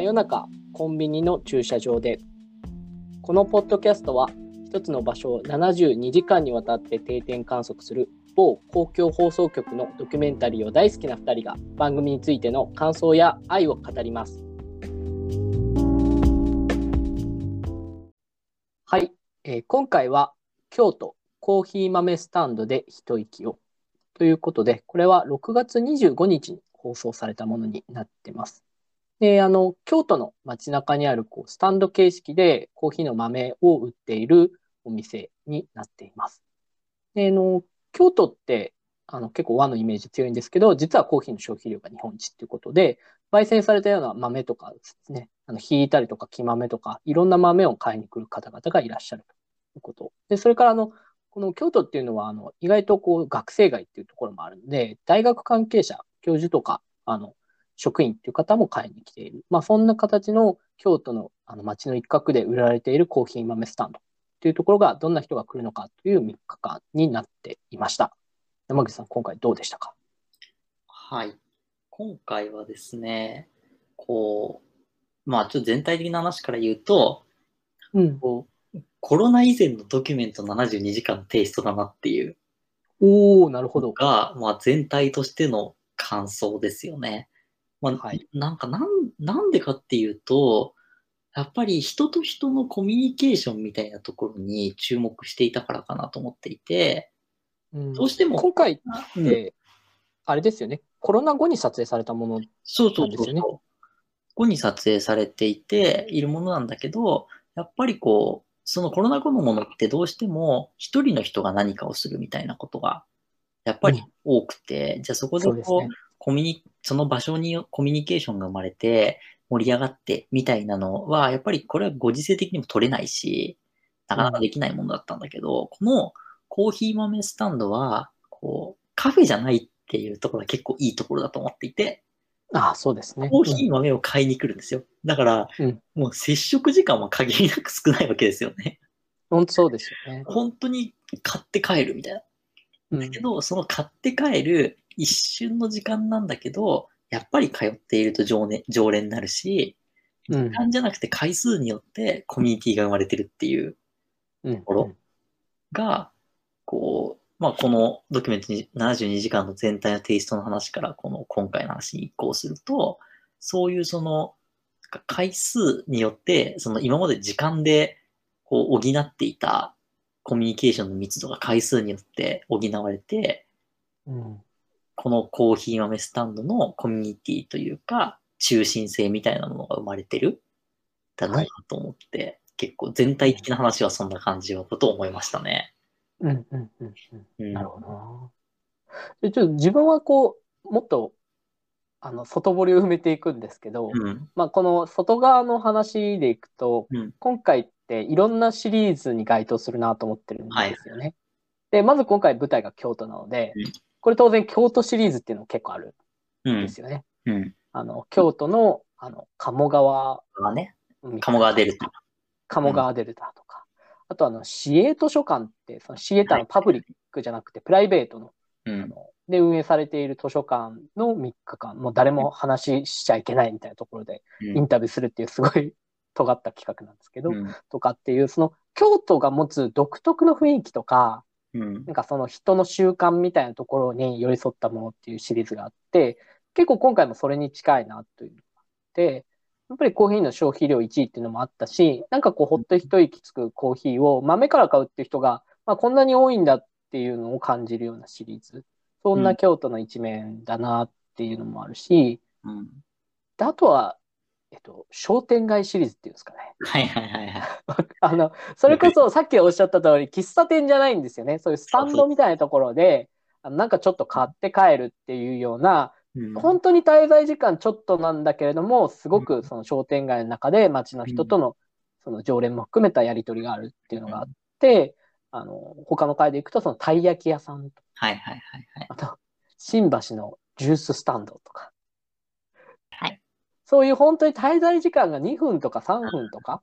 真夜中コンビニの駐車場で。このポッドキャストは一つの場所を72時間にわたって定点観測する某公共放送局のドキュメンタリーを大好きな2人が番組についての感想や愛を語ります。はい、えー、今回は京都コーヒー豆スタンドで一息を。ということでこれは6月25日に放送されたものになってます。で、あの、京都の街中にあるこうスタンド形式でコーヒーの豆を売っているお店になっています。で、あの、京都って、あの、結構和のイメージ強いんですけど、実はコーヒーの消費量が日本一っていうことで、焙煎されたような豆とかですね、あの、ひいたりとか木豆とか、いろんな豆を買いに来る方々がいらっしゃるということ。で、それからあの、この京都っていうのは、あの、意外とこう、学生街っていうところもあるので、大学関係者、教授とか、あの、職員っていう方も買いに来ている。まあ、そんな形の京都のあの街の一角で売られているコーヒー豆スタンドっていうところがどんな人が来るのかという3日間になっていました。山口さん、今回どうでしたか？はい。今回はですね、こう、まあちょっと全体的な話から言うと、うん、こうコロナ以前のドキュメント72時間のテイストだなっていう。おおなるほど。が、まあ全体としての感想ですよね。まあ、はい、なんかなん、なんでかっていうと、やっぱり人と人のコミュニケーションみたいなところに注目していたからかなと思っていて、うん、どうしても。今回って、あれですよね、コロナ後に撮影されたものなんですよね。そうそうそう。後に撮影されていて、いるものなんだけど、やっぱりこう、そのコロナ後のものってどうしても一人の人が何かをするみたいなことがやっぱり多くて、うん、じゃあそこでこう、コミュニ、その場所にコミュニケーションが生まれて、盛り上がってみたいなのは、やっぱりこれはご時世的にも取れないし、なかなかできないものだったんだけど、このコーヒー豆スタンドは、こう、カフェじゃないっていうところが結構いいところだと思っていて、ああ、そうですね。コーヒー豆を買いに来るんですよ。だから、うん、もう接触時間は限りなく少ないわけですよね。本当そうですよね。本当に買って帰るみたいな。だけど、うん、その買って帰る一瞬の時間なんだけど、やっぱり通っていると常,、ね、常連になるし、時間じゃなくて回数によってコミュニティが生まれてるっていうところが、こう、まあ、このドキュメントに72時間の全体のテイストの話から、この今回の話に移行すると、そういうその、回数によって、その今まで時間でこう補っていたコミュニケーションの密度が回数によって補われて、うん、このコーヒー豆スタンドのコミュニティというか、中心性みたいなものが生まれてるだなと思って、はい、結構全体的な話はそんな感じのことを思いましたね。うんうんうんうん。なるほどでちょっと自分はこう、もっとあの外堀を埋めていくんですけど、うん、まあ、この外側の話でいくと、うん、今回っていろんなシリーズに該当するなと思ってるんですよね。はい、でまず今回舞台が京都なので、うん、これ当然京都シリーズっていうのも結構あるんですよね。うん。あの、京都の、あの、鴨川。ね。鴨川デルタ。鴨川デルタとか。あとあの、市営図書館って、その市営ってのパブリックじゃなくて、プライベートの、うん、あので運営されている図書館の3日間、もう誰も話しちゃいけないみたいなところでインタビューするっていうすごい 尖った企画なんですけど、うん、とかっていう、その京都が持つ独特の雰囲気とか、うん、なんかその人の習慣みたいなところに寄り添ったものっていうシリーズがあって、結構今回もそれに近いなというのがあって、やっぱりコーヒーの消費量1位っていうのもあったし、なんかこうほっと一息つくコーヒーを豆から買うっていう人が、まあ、こんなに多いんだっていうのを感じるようなシリーズ。そんな京都の一面だなっていうのもあるし、うん、あとはえっと、商店街シリーズっていうんですかね。はいはいはいはい。あの、それこそさっきおっしゃった通り、喫茶店じゃないんですよね。そういうスタンドみたいなところで、あのなんかちょっと買って帰るっていうような、うん、本当に滞在時間ちょっとなんだけれども、すごくその商店街の中で街の人との、その常連も含めたやり取りがあるっていうのがあって、うん、あの、他の会で行くと、そのたい焼き屋さんと。はいはいはいはい。あと、新橋のジューススタンドとか。そういう本当に滞在時間が2分とか3分とか、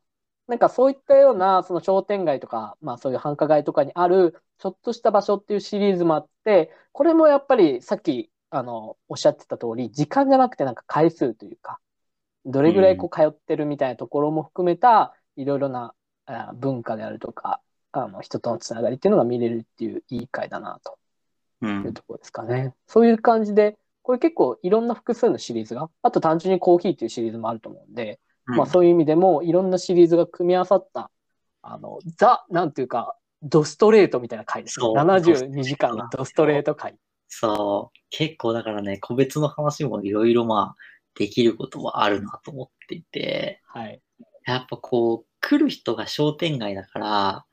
なんかそういったようなその商店街とか、まあそういう繁華街とかにあるちょっとした場所っていうシリーズもあって、これもやっぱりさっきあのおっしゃってた通り、時間じゃなくてなんか回数というか、どれぐらいこう通ってるみたいなところも含めた、いろいろなあ文化であるとか、あの人とのつながりっていうのが見れるっていういい回だなとう。いうんところですかね。そういう感じで、これ結構いろんな複数のシリーズが、あと単純にコーヒーっていうシリーズもあると思うんで、まあそういう意味でもいろんなシリーズが組み合わさった、あの、ザ、なんていうか、ドストレートみたいな回ですね。そう72時間のドストレート回。そう。結構だからね、個別の話もいろいろまあ、できることはあるなと思っていて、はい。やっぱこう、来る人が商店街だから、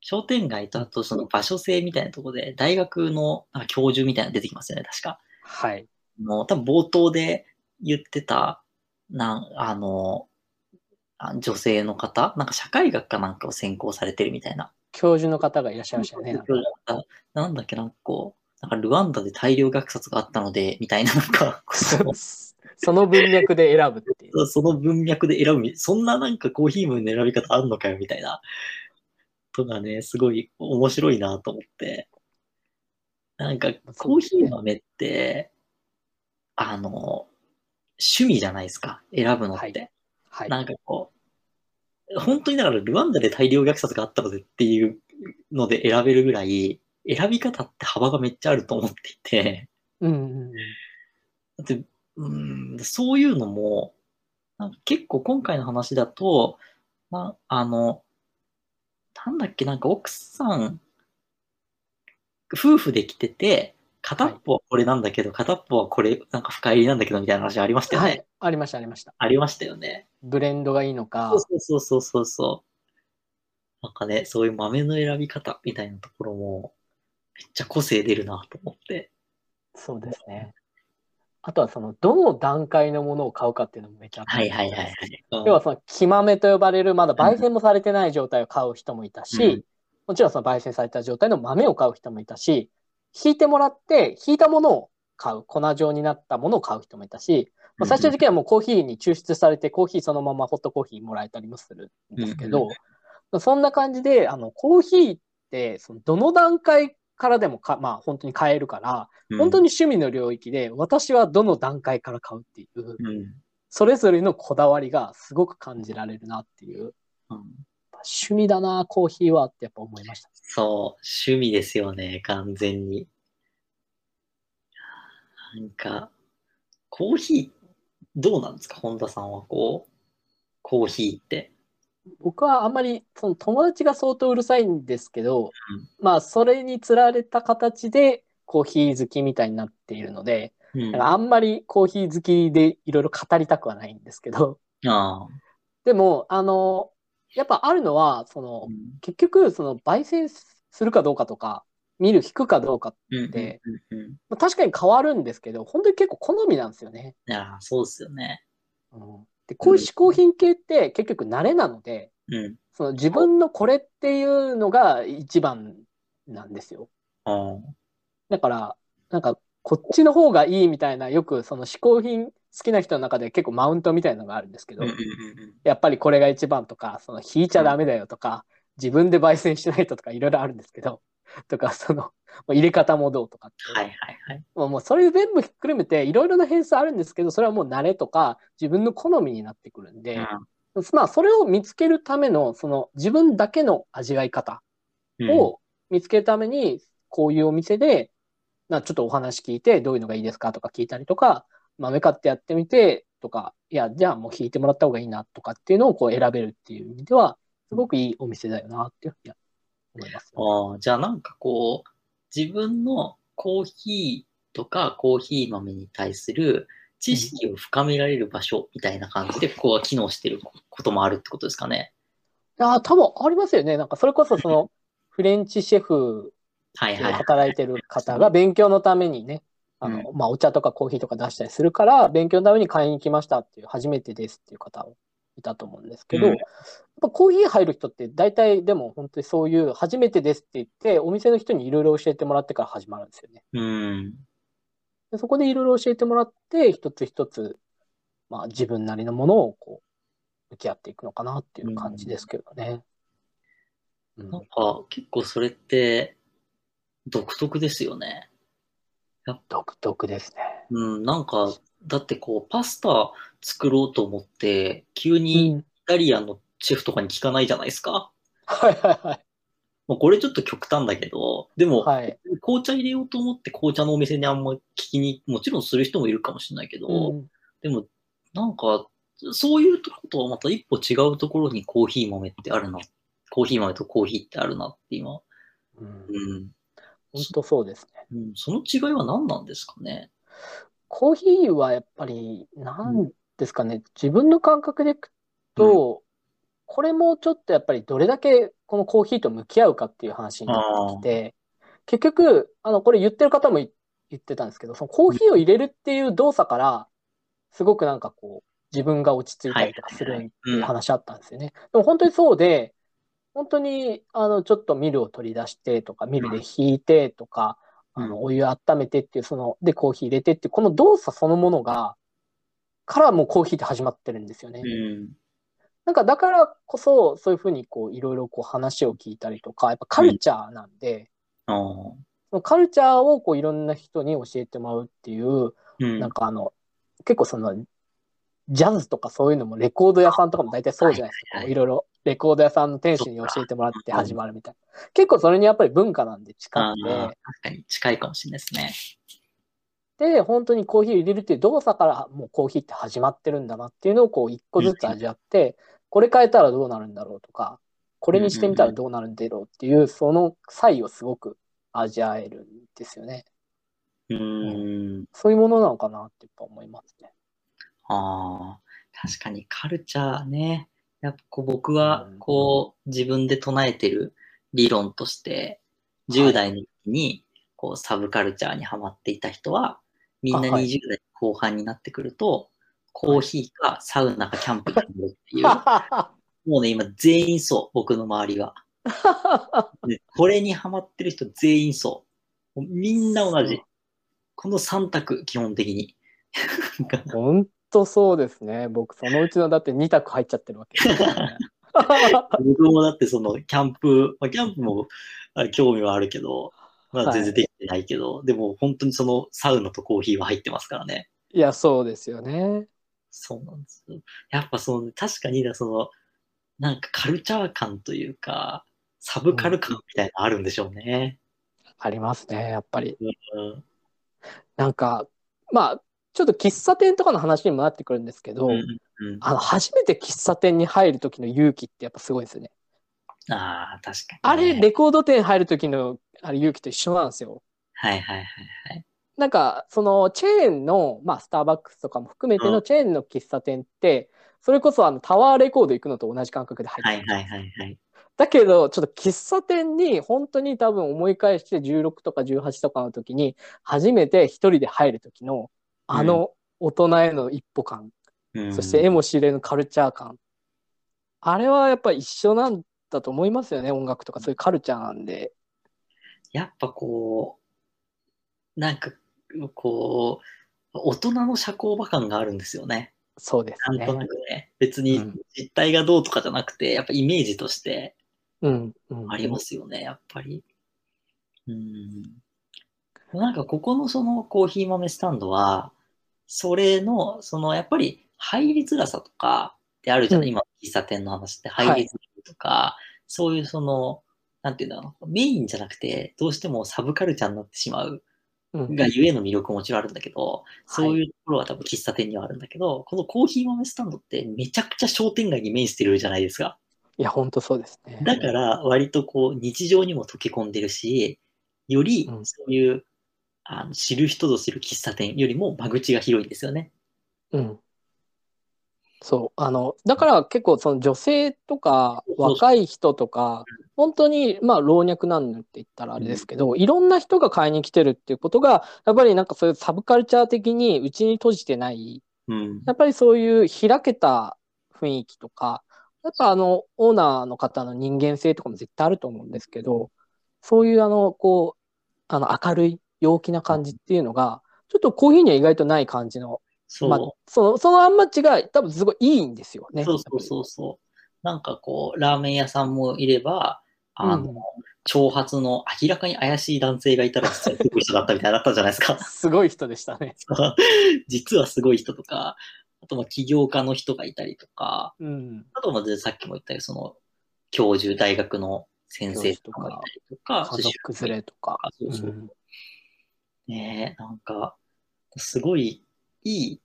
商店街とあとその場所性みたいなところで、大学の教授みたいなの出てきますよね、確か。はい。もう多分冒頭で言ってた、なん、あの、あ女性の方？なんか社会学かなんかを専攻されてるみたいな。教授の方がいらっしゃいましたよね。なんだっけ、なんかこう、なんかルワンダで大量虐殺があったので、みたいな、なんか、その文脈で選ぶっていう。その文脈で選ぶみ、そんななんかコーヒー豆の選び方あんのかよ、みたいな。とかね、すごい面白いなと思って。なんか、コーヒー豆って、あの、趣味じゃないですか、選ぶのって。はいはい。なんかこう、本当にだからルワンダで大量虐殺があったのでっていうので選べるぐらい、選び方って幅がめっちゃあると思っていて、うん。だって、うん、そういうのも、なんか結構今回の話だと、なあの、なんだっけ、なんか奥さん、夫婦で来てて、片っぽはこれなんだけど、片っぽはこれ、なんか深入りなんだけどみたいな話ありましたよね。はい。ありました、ありました。ありましたよね。ブレンドがいいのかそう、そうそうそうそうそう。なんかね、そういう豆の選び方みたいなところも、めっちゃ個性出るなと思って。そうですね。あとはその、どの段階のものを買うかっていうのもめちゃはいはいはいはい。うん要はその、木豆と呼ばれる、まだ焙煎もされてない状態を買う人もいたし、うんもちろんその焙煎された状態の豆を買う人もいたし、引いてもらって、引いたものを買う、粉状になったものを買う人もいたし、まあ、最終的にはもうコーヒーに抽出されて、コーヒーそのままホットコーヒーもらえたりもするんですけど、そんな感じで、あの、コーヒーって、そのどの段階からでもか、まあ本当に買えるから、うん。本当に趣味の領域で、私はどの段階から買うっていう、うん。それぞれのこだわりがすごく感じられるなっていう、うん趣味だな、コーヒーはってやっぱ思いました。そう、趣味ですよね、完全に。なんか、コーヒー、どうなんですか、本田さんはこう、コーヒーって。僕はあんまり、その友達が相当うるさいんですけど、うんまあそれにつられた形でコーヒー好きみたいになっているので、うん、あんまりコーヒー好きでいろいろ語りたくはないんですけど、でも、あの、やっぱあるのは、そのう、ん結局、その焙煎するかどうかとか、見る、引くかどうか、うんでうんうんうんまあ確かに変わるんですけど、本当に結構好みなんですよね。いや、そうですよね。うんで、こういう嗜好品系って結局慣れなので、うん。その自分のこれっていうのが一番なんですよ。だから、なんか、こっちの方がいいみたいな、よくその嗜好品好きな人の中で結構マウントみたいなのがあるんですけど、やっぱりこれが一番とか、その引いちゃダメだよとか、自分で焙煎しないととかいろいろあるんですけど、とか、その、入れ方もどうとかって。はいはいはい。もうもうそれ全部ひっくるめていろいろな変数あるんですけど、それはもう慣れとか自分の好みになってくるんで、まあそれを見つけるための、その自分だけの味わい方うんを見つけるために、こういうお店で、なちょっとお話聞いて、どういうのがいいですかとか聞いたりとか、豆買ってやってみてとか、いや、じゃあもう引いてもらった方がいいなとかっていうのをこう選べるっていう意味では、すごくいいお店だよなっていうふうには思います、ああ、じゃあなんかこう、自分のコーヒーとかコーヒー豆に対する知識を深められる場所みたいな感じで、ここは機能してることもあるってことですかね。ああ、多分ありますよね。なんかそれこそその、フレンチシェフで。働いてる方が勉強のためにね、あの、まあ、お茶とかコーヒーとか出したりするから、勉強のために買いに来ましたっていう、初めてですっていう方いたと思うんですけど、うんやっぱコーヒー入る人って大体でも本当にそういう初めてですって言って、お店の人にいろいろ教えてもらってから始まるんですよね。うん。でそこでいろいろ教えてもらって、一つ一つ、まあ自分なりのものをこう、向き合っていくのかなっていう感じですけどね。うんなんか結構それって独特ですよね。独特ですね。うん、なんかだってこう、パスタ作ろうと思って、急うにイん。タリアンのシェフとかに聞かないじゃないですか。はいはいはい。もうこれちょっと極端だけど、でも、はい。紅茶入れようと思って紅茶のお店にあんま聞きに、もちろんする人もいるかもしれないけど、うん。でも、なんか、そういうとことはまた一歩違うところにコーヒー豆ってあるな。コーヒー豆とコーヒーってあるなって今。うんうん。本当そうですね。うん、その違いは何なんですかね？コーヒーはやっぱり、なんですかね、自分の感覚でいくと、これもちょっとやっぱりどれだけこのコーヒーと向き合うかっていう話になってきて、結局、あの、これ言ってる方もい言ってたんですけど、そのコーヒーを入れるっていう動作から、すごくなんかこう、自分が落ち着いたりとかするっていう話あったんですよね。でも本当にそうで、本当に、あの、ちょっとミルを取り出してとか、ミルで引いてとか、うんあの、お湯温めてっていう、その、で、コーヒー入れてっていう、この動作そのものが、からもうコーヒーって始まってるんですよね。うん。なんか、だからこそ、そういうふうに、こう、いろいろこう話を聞いたりとか、やっぱカルチャーなんで、ああ。そのカルチャーをこう、いろんな人に教えてもらうっていう、うん。なんかあの、結構その、ジャズとかそういうのもレコード屋さんとかも大体そうじゃないですか。はいろいろレコード屋さんの店主に教えてもらって始まるみたいな。結構それにやっぱり文化なんで近くて、確かに近いかもしれないですね。で、本当にコーヒーを入れるっていう動作からもうコーヒーって始まってるんだなっていうのをこう一個ずつ味わって、これ変えたらどうなるんだろうとか、これにしてみたらどうなるんだろうっていう、その際をすごく味わえるんですよね。うーん。そういうものなのかなってやっぱ思いますね。ああ。確かにカルチャーね。やっぱこう僕はうん。こう自分で唱えてる理論として、はい10代の時にこうサブカルチャーにハマっていた人は、みんなあはい。20代後半になってくると、コーヒーかサウナかキャンプになるっていう、もうね、今全員そう、僕の周りは。で これにハマってる人全員そう。みんな同じ。この3択、基本的に。本当そうですね。僕、そのうちのだって2択入っちゃってるわけ。僕もだってそのキャンプ、まあ、キャンプもあ興味はあるけど、まあ、はい全然できてないけど、でも本当にそのサウナとコーヒーは入ってますからね。いや、そうですよね。そうなんですよ。やっぱその、確かにその、なんかカルチャー感というか、サブカル感みたいなのあるんでしょうね。ありますね、やっぱり。うん。なんか、まあ、ちょっと喫茶店とかの話にもなってくるんですけど、うんうん、あの、初めて喫茶店に入る時の勇気ってやっぱすごいですよね。ああ、確かに、あれ、ね。レコード店入る時のあれ勇気と一緒なんですよ。はいはいはいはい。なんか、そのチェーンの、まあ、スターバックスとかも含めてうんのチェーンの喫茶店って、それこそあのタワーレコード行くのと同じ感覚で入ってるはいはいはいはい。だけど、ちょっと喫茶店に本当に多分思い返して16とか18とかの時に初めて一人で入る時のあの大人への一歩感、うん、そして絵も知れぬカルチャー感。あれはやっぱ一緒なんだと思いますよね、音楽とかそういうカルチャーなんで。やっぱこう、なんか、こう、大人の社交場感があるんですよね。そうですねなんと。なくね。別にうん実態がどうとかじゃなくて、やっぱイメージとしてうん、うん。ありますよね、やっぱり。うん。なんかここのそのコーヒー豆スタンドは、それの、そのやっぱり入りづらさとかってあるじゃない、うん。今、喫茶店の話って入りづらいとか、そういうその、なんていうんだろう、メインじゃなくて、どうしてもサブカルチャーになってしまううん。がゆえの魅力ももちろんあるんだけど、そういうところは多分喫茶店にはあるんだけど、このコーヒー豆スタンドってめちゃくちゃ商店街に面してるじゃないですか。いや、本当そうですね。だから割とこう日常にも溶け込んでるし、よりうん。そういう、あの知る人ぞ知る喫茶店よりも間口が広いんですよね。うん。そう。あの、だから結構その女性とか若い人とか、本当にまあ老若男女って言ったらあれですけど、いろんな人が買いに来てるっていうことが、やっぱりなんかそういうサブカルチャー的にうちに閉じてない、うん。やっぱりそういう開けた雰囲気とか、やっぱあの、オーナーの方の人間性とかも絶対あると思うんですけど、そういうあの、こう、あの、明るい、陽気な感じっていうのが、ちょっとコーヒーには意外とない感じの。まあ、その、そのあんま違い、多分すごいいいんですよね。そうそうそうそう。なんかこう、ラーメン屋さんもいれば、あの、うん長髪の明らかに怪しい男性がいたらすごい人だったみたいなのあったじゃないですか。すごい人でしたね。実はすごい人とか、あとまあ起業家の人がいたりとか、うん。あとまあさっきも言ったようにその教授、大学の先生とかもいたりとか、家族連れとか。そうそううんねえ、なんか、すごいいい、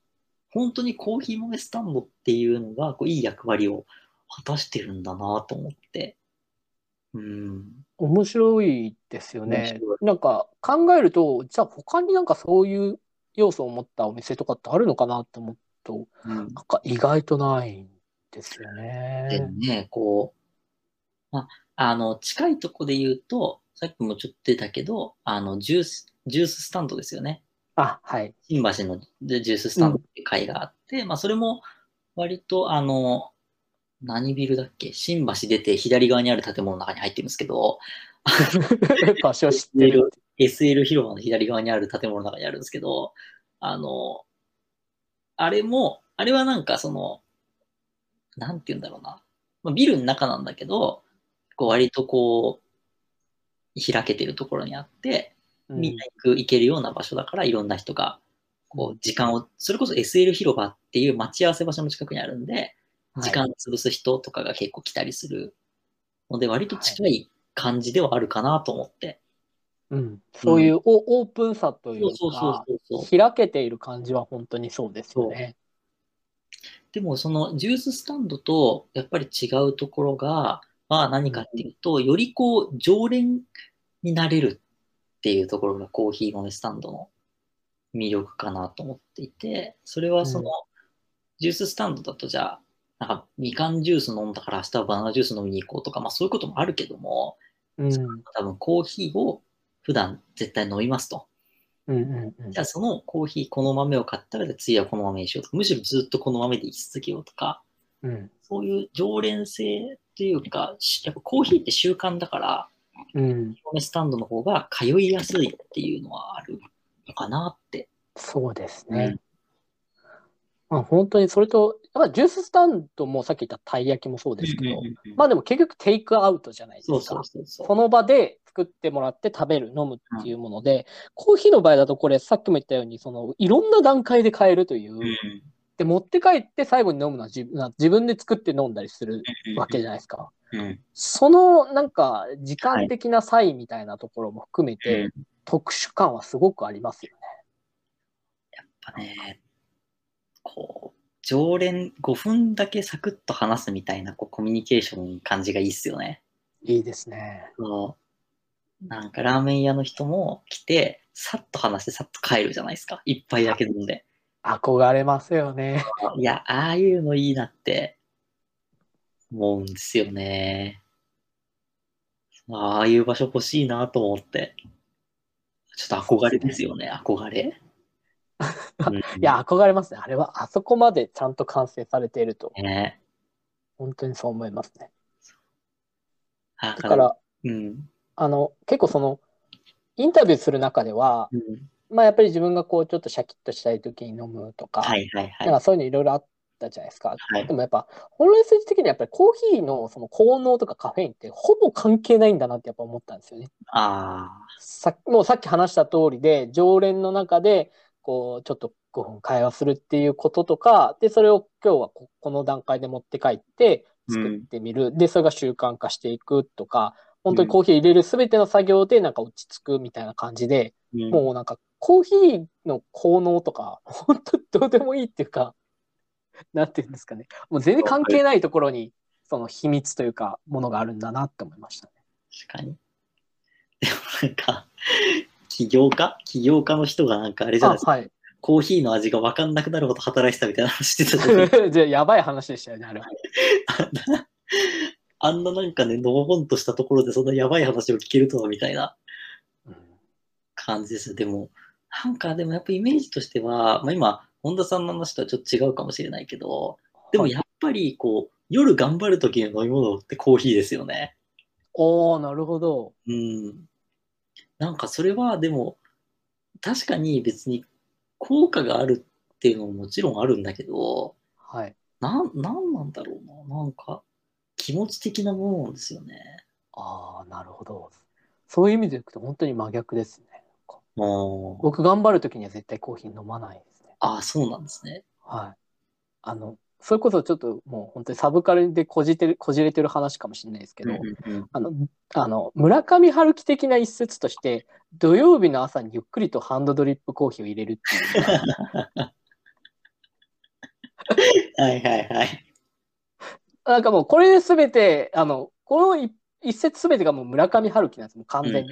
本当にコーヒー豆スタンドっていうのが、こういい役割を果たしてるんだなと思って。うん。面白いですよ面ね。なんか考えると、じゃあ他になんかそういう要素を持ったお店とかってあるのかなって思うと、うんなんか意外とないんですよでね。ね、こう、まあ、あの、近いとこで言うと、さっきもちょっと出たけど、あの、ジュース、ジューススタンドですよね。あ、はい。新橋のジューススタンドっていう会があって、まあ、それも割と、あの、何ビルだっけ？新橋出て左側にある建物の中に入ってるんですけど、場所知ってる。SL 広場の左側にある建物の中にあるんですけど、あの、あれも、あれはなんかその、なんて言うんだろうな。まあ、ビルの中なんだけど、こう割とこう、開けてるところにあって、うんみんな行く、行けるような場所だから、いろんな人が、こう、時間を、それこそ SL 広場っていう待ち合わせ場所の近くにあるんで、時間を潰す人とかが結構来たりするので、割と近い感じではあるかなと思って。うん、そういうオオープンさというか。開けている感じは本当にそうですよね。でもそのジューススタンドとやっぱり違うところが、まあ何かっていうと、よりこう常連になれるっていうところがコーヒー豆スタンドの魅力かなと思っていて、それはその、うん。ジューススタンドだとじゃあ、なんかみかんジュース飲んだから明日はバナナジュース飲みに行こうとか、まあそういうこともあるけども、うん、多分コーヒーを普段絶対飲みますと。うん、うん、うん。じゃあそのコーヒー、この豆を買ったら、次はこの豆にしようと。か、むしろずっとこの豆で生き続けようとか、うん、そういう常連性っていうか、しやっぱコーヒーって習慣だから、うん、豆スタンドの方が通いやすいっていうのはあるのかなって。そうですねうん。まあ、本当にそれと、やっぱジューススタンドもさっき言ったたい焼きもそうですけど、まあでも結局テイクアウトじゃないですか。そうそうそうそう。その場で作ってもらって食べる、飲むっていうもので、コーヒーの場合だとこれさっきも言ったように、そのいろんな段階で買えるという、うんで、持って帰って最後に飲むのは自分自分で作って飲んだりするわけじゃないですか。うんそのなんか時間的な差異みたいなところも含めて、うん特殊感はすごくありますよね。やっぱね、こう、常連5分だけサクッと話すみたいなこうコミュニケーション感じがいいっすよね。いいですね。そうなんかラーメン屋の人も来て、さっと話してさっと帰るじゃないですか。一杯だけ飲んで。憧れますよね。いや、ああいうのいいなって思うんですよね。ああいう場所欲しいなと思って。ちょっと憧れですよね、憧れ。うんいや、憧れますね。あれはあそこまでちゃんと完成されていると、ね本当にそう思いますね。だだから、うん。あの、結構その、インタビューする中では、うん。まあやっぱり自分がこうちょっとシャキッとしたい時に飲むとか、はいはいはい。なんかそういうのいろいろあったじゃないですか。はいでもやっぱ本来数字的にはやっぱりコーヒーのその効能とかカフェインってほぼ関係ないんだなってやっぱ思ったんですよね。あさもうさっき話した通りで常連の中でこうちょっと5分会話するっていうこととかでそれを今日はここの段階で持って帰って作ってみる、でそれが習慣化していくとか本当にコーヒー入れる全ての作業でなんか落ち着くみたいな感じで、あ。うんもうなんかコーヒーの効能とか本当どうでもいいっていうか なんていうんですかねもう全然関係ないところにその秘密というかものがあるんだなって思いましたね。確かに。でもなんか、起業家？起業家の人がなんかあれじゃないですか、あはい。コーヒーの味が分かんなくなるほど働いてたみたいな話してたじゃないですかじゃあやばい話でしたよねあれは。あんなななんかね、のほほんとしたところでそんなやばい話を聞けるとはみたいなうん感じです。でも、なんかでもやっぱイメージとしては、まあ今、本田さんの話とはちょっと違うかもしれないけど、でもはいやっぱりこう、夜頑張る時の飲み物ってコーヒーですよね。おーなるほど。うん。なんかそれはでも、確かに別に効果があるっていうのももちろんあるんだけど、はい。なん、なんなんだろうな。なんか、気持ち的なものなんですよね。ああなるほど。そういう意味でいくと本当に真逆ですね。僕頑張るときには絶対コーヒー飲まないですね。ああ、そうなんですね。はい。あの、それこそちょっともう本当にサブカルでこじてる、こじれてる話かもしれないですけど、うんうんうんあの、あの、村上春樹的な一節として、土曜日の朝にゆっくりとハンドドリップコーヒーを入れるっていう。はいはいはい。なんかもうこれで全て、あの、この一一節全てがもう村上春樹なんです、もう完全に。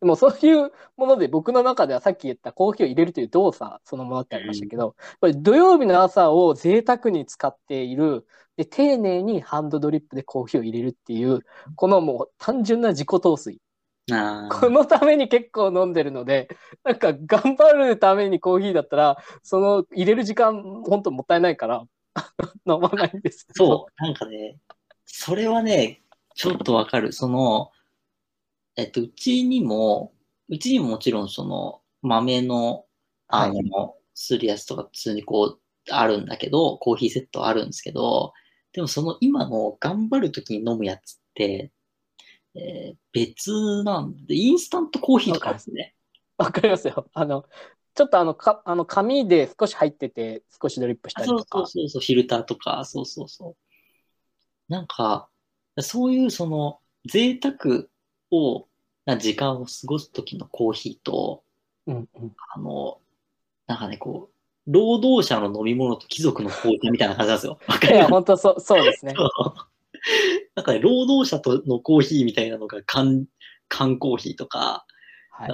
でもそういうもので僕の中ではさっき言ったコーヒーを入れるという動作そのものってありましたけど、これ土曜日の朝を贅沢に使っている、で、丁寧にハンドドリップでコーヒーを入れるっていう、このもう単純な自己陶酔。あこのために結構飲んでるので、なんか頑張るためにコーヒーだったら、その入れる時間本当もったいないから 飲まないんですけど。そう、なんかね、それはね、ちょっとわかる。その、えっと、うちにも、うちにももちろんその豆の、あの、はするやつとか普通にこう、あるんだけど、コーヒーセットあるんですけど、でもその今の頑張るときに飲むやつって、えー別なんで、インスタントコーヒーとかですね。わかりますよ。あの、ちょっとあの、かあの紙で少し入ってて、少しドリップしたりとか。そうそうそう、フィルターとか、そうそうそう。なんか、そういうその贅沢を、な時間を過ごす時のコーヒーと、うんうん。あの、なんかね、こう、労働者の飲み物と貴族の紅茶みたいな感じなんですよ。わかいや、本当そう、そうですね。なんかね、労働者とのコーヒーみたいなのが缶、缶コーヒーとか、はい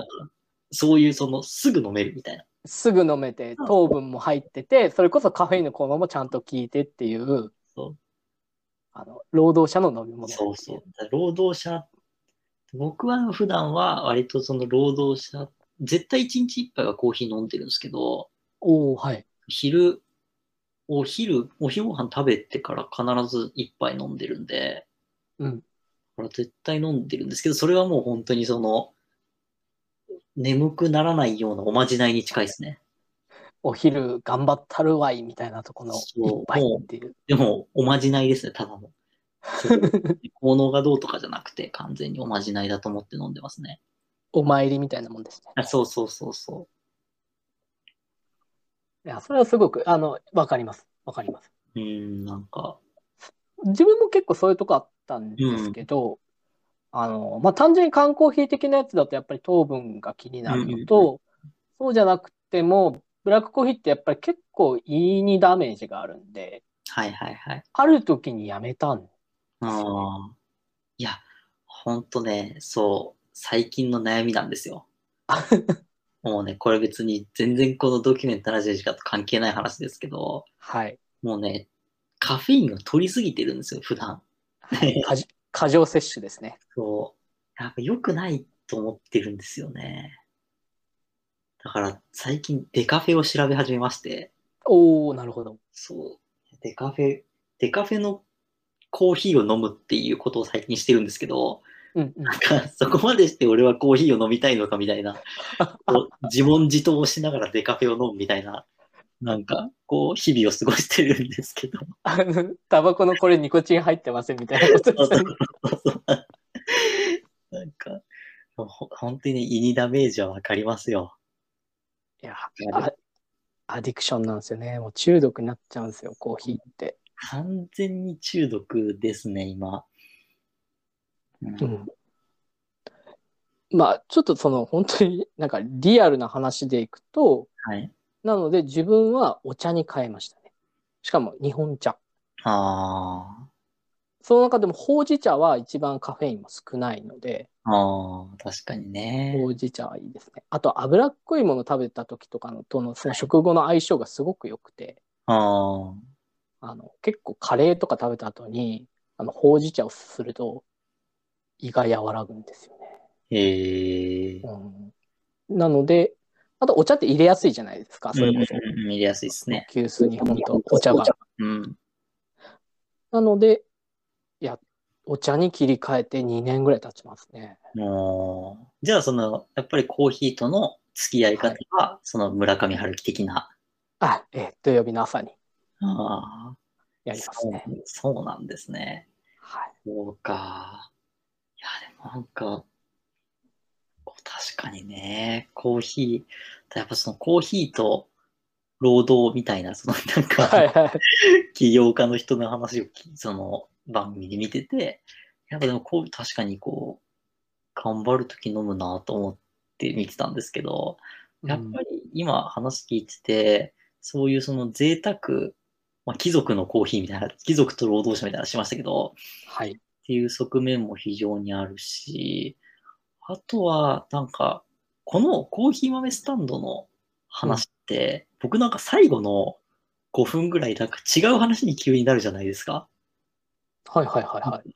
そういうそのすぐ飲めるみたいな。すぐ飲めて、糖分も入ってて、それこそカフェインの効能もちゃんと効いてっていうあの、労働者の飲み物。そうそう。労働者、僕は普段は割とその労働者、絶対一日一杯はコーヒー飲んでるんですけど、おおはい。昼、お昼、お昼ご飯食べてから必ず一杯飲んでるんで、うん。これは絶対飲んでるんですけど、それはもう本当にその、眠くならないようなおまじないに近いですね。お昼頑張ったるわいみたいなとこのそう一杯っていう。でも、おまじないですね、ただの。効能がどうとかじゃなくて、完全におまじないだと思って飲んでますね。お参りみたいなもんですね。あそうそうそうそいや、それはすごく、あの、わかります。わかります。う。ん、なんか、自分も結構そういうとこあったんですけど、あの、まあ、単純に缶コーヒー的なやつだとやっぱり糖分が気になるのと、そうじゃなくても、ブラックコーヒーってやっぱり結構胃にダメージがあるんで、はいはいはい。ある時にやめたんああ。いや、ほんとね、そう、最近の悩みなんですよ。もうね、これ別に全然このドキュメントラジオ時間と関係ない話ですけど、はい。もうね、カフェインを取りすぎてるんですよ、普段。はい 過剰過剰摂取ですね。そう。やっぱ良くないと思ってるんですよね。だから最近デカフェを調べ始めまして、おおなるほど。そう。デカフェ、デカフェのコーヒーを飲むっていうことを最近してるんですけど、うんうんなんかそこまでして俺はコーヒーを飲みたいのかみたいな、自問自答をしながらデカフェを飲むみたいな、なんかこう日々を過ごしてるんですけど。あの、タバコのこれニコチン入ってませんみたいなこと。なんか、ほ本当にね胃にダメージはわかりますよ。いや、あアディクションなんですよね。もう中毒になっちゃうんですよ、コーヒーって。完全に中毒ですね、今。うんうん。まあ、ちょっとその本当になんかリアルな話でいくと、はい。なので自分はお茶に変えましたね。しかも日本茶。あその中でもほうじ茶は一番カフェインも少ないので、あ、ああ、確かにね。ほうじ茶はいいですね。あと脂っこいもの食べた時とかのとのその食後の相性がすごく良くて、ああの結構カレーとか食べた後にあのほうじ茶をすると胃が和らぐんですよね。あ、へえ。うん、なので、あとお茶って入れやすいじゃないですか、それこそ。うんうんうん入れやすいですね。急須日本とお茶が。うん。なので、いや、お茶に切り替えて2年ぐらい経ちますね。もう、じゃあその、やっぱりコーヒーとの付き合い方は、その村上春樹的な。あ、えー土曜日の朝にああ、やりますそうね。そうなんですね。はい。そうか。いや、でもなんか、確かにね、コーヒー、やっぱそのコーヒーと労働みたいな、そのなんか、はいはい。起業家の人の話をきその番組で見てて、やっぱでもこう、確かにこう、頑張るとき飲むなと思って見てたんですけど、やっぱり今話聞いてて、そういうその贅沢、まあ、貴族のコーヒーみたいな、貴族と労働者みたいなのしましたけど、はい。っていう側面も非常にあるし、あとは、なんか、このコーヒー豆スタンドの話って、僕なんか最後の5分ぐらいなんか違う話に急になるじゃないですか。はいはいはいはい。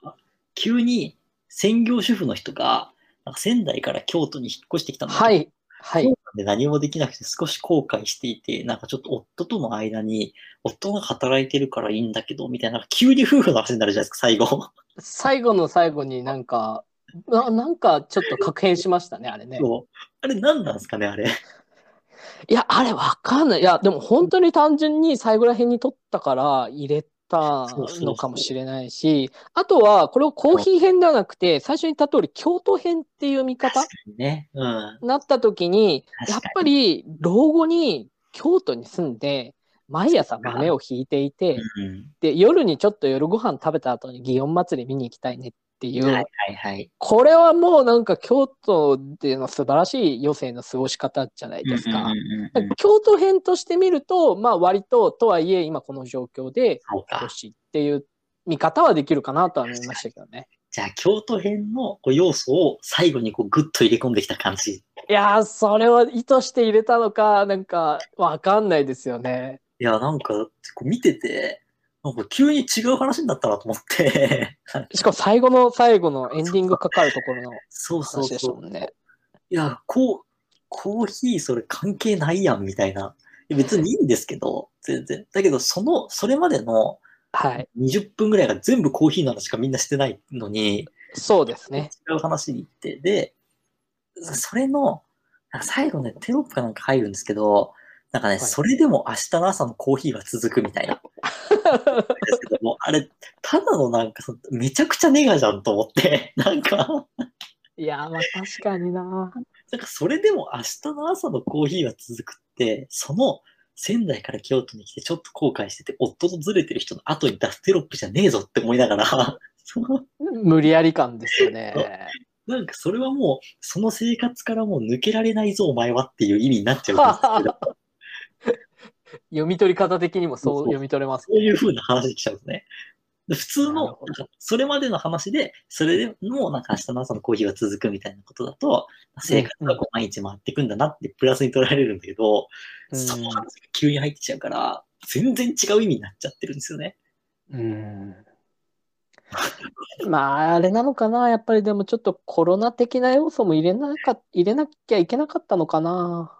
急に専業主婦の人が、なんか仙台から京都に引っ越してきたんだけどはい。はい。で何もできなくて少し後悔していて、なんかちょっと夫との間に、夫が働いてるからいいんだけど、みたいな、急に夫婦の話になるじゃないですか、最後。最後の最後になんか、ななんかちょっと確変しましたね、あれね。そうあれ何なんですかね、あれ。いや、あれわかんない。いや、でも本当に単純に最後ら辺に取ったから入れたのかもしれないし、あとはこれをコーヒー編ではなくて、最初に言った通り京都編っていう見方にね。うん。なった時にやっぱり老後に京都に住んで、毎朝豆をひいていて、うん。で、夜にちょっと夜ご飯食べた後に祇園祭り見に行きたいねっていう、はいはいはい。これはもうなんか京都での素晴らしい余生の過ごし方じゃないですか。うんうんうんうん京都編として見ると、まあ割と、とはいえ今この状況で、そうかよ。しっていう見方はできるかなとは思いましたけどね。じゃあ、京都編のこう要素を最後にこうグッと入れ込んできた感じ。いやー、それを意図して入れたのか、なんかわかんないですよね。いや、なんか、見てて、なんか急に違う話になったなと思って。しかも最後の最後のエンディングかかるところのそうそう話でしたそう。もんね。いや、こう、コーヒーそれ関係ないやんみたいな。別にいいんですけど、全然。だけど、その、それまでのはい。20分ぐらいが全部コーヒーの話しかみんなしてないのに、そうですね。違う話に行って、で、それの、最後ね、テロップかなんか入るんですけど、なんかね、いそれでも明日の朝のコーヒーは続くみたいな。ですけども、あれ、ただのなんかめちゃくちゃネガじゃんと思って、なんか、いやー、まあ確かにな。なんかそれでも明日の朝のコーヒーは続くって、その仙台から京都に来てちょっと後悔してて、夫とずれてる人の後に出すテロップじゃねえぞって思いながら、そ の無理やり感ですよね。なんかそれはもう、その生活からもう抜けられないぞ、お前はっていう意味になっちゃうんですけど、読み取り方的にもそう読み取れますそういう風な話できちゃうんですね。で普通のそれまでの話で、それでもなんか明日の朝のコーヒーは続くみたいなことだと、生活がこう毎日回っていくんだなってプラスに取られるんだけど、うんその話が急に入ってきちゃうから、全然違う意味になっちゃってるんですよね。うんまあ、あれなのかな。やっぱりでもちょっとコロナ的な要素も入れなか、入れなきゃいけなかったのかな。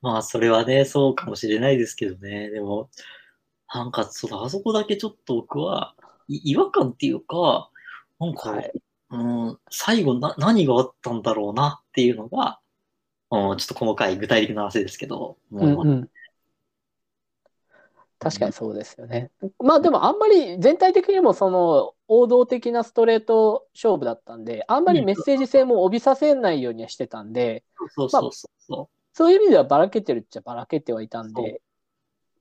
まあ、それはね、そうかもしれないですけどね。でも、なんか、そうだ、あそこだけちょっと僕は、い違和感っていうか、なんか、はい。うん、最後な、何があったんだろうなっていうのが、うん、ちょっと細かい具体的な話ですけど、うんうん。確かにそうですよね。まあでもあんまり全体的にもその王道的なストレート勝負だったんで、あんまりメッセージ性も帯びさせないようにはしてたんで、そうそうそうそそういう意味ではばらけてるっちゃばらけてはいたんで、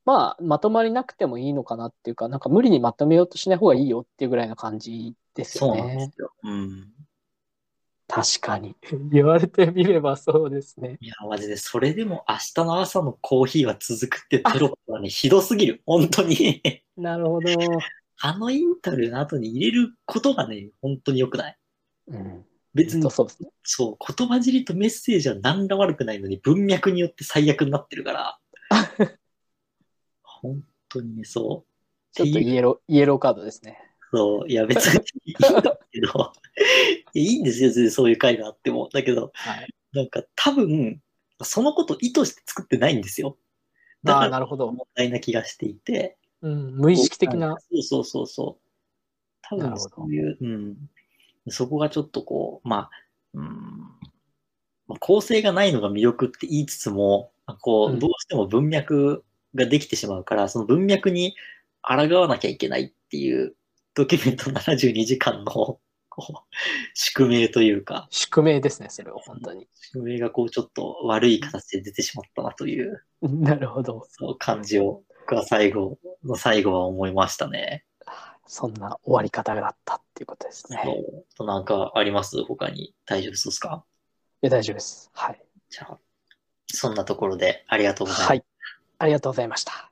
まあまとまりなくてもいいのかなっていうか、なんか無理にまとめようとしない方がいいよっていうぐらいな感じでう。すよそうなんでね。すよ。うん。確かに。言われてみればそうですね。いや、マジで、それでも明日の朝のコーヒーは続くってテロップはね、ひどすぎる。本当に。なるほど。あのインタビューの後に入れることがね、本当に良くない。うん。別にと、そうですね。そう、言葉尻とメッセージは何ら悪くないのに、文脈によって最悪になってるから。本当にね、そう。ちょっとイエロー、イエローカードですね。そう、いや別にいいんだけど、いやいいんですよ、全然そういう回があっても。だけど、はい。なんか多分、そのこと意図して作ってないんですよ。だからなるほど。問題な気がしていて。うん、無意識的な。そうそうそうそう。多分そういう、うん。そこがちょっとこう、まあ、うん、まあ構成がないのが魅力って言いつつも、こう、うんどうしても文脈ができてしまうから、その文脈に抗わなきゃいけないっていうドキュメント72時間の、宿命というか、宿命ですね、それは本当に。宿命がこうちょっと悪い形で出てしまったなという、なるほど。そう感じを、僕は最後の最後は思いましたね。そんな終わり方だったっていうことですね。なんかあります？他に大丈夫ですか？いや大丈夫です。はい。じゃあ、そんなところでありがとうございます。はい。ありがとうございました。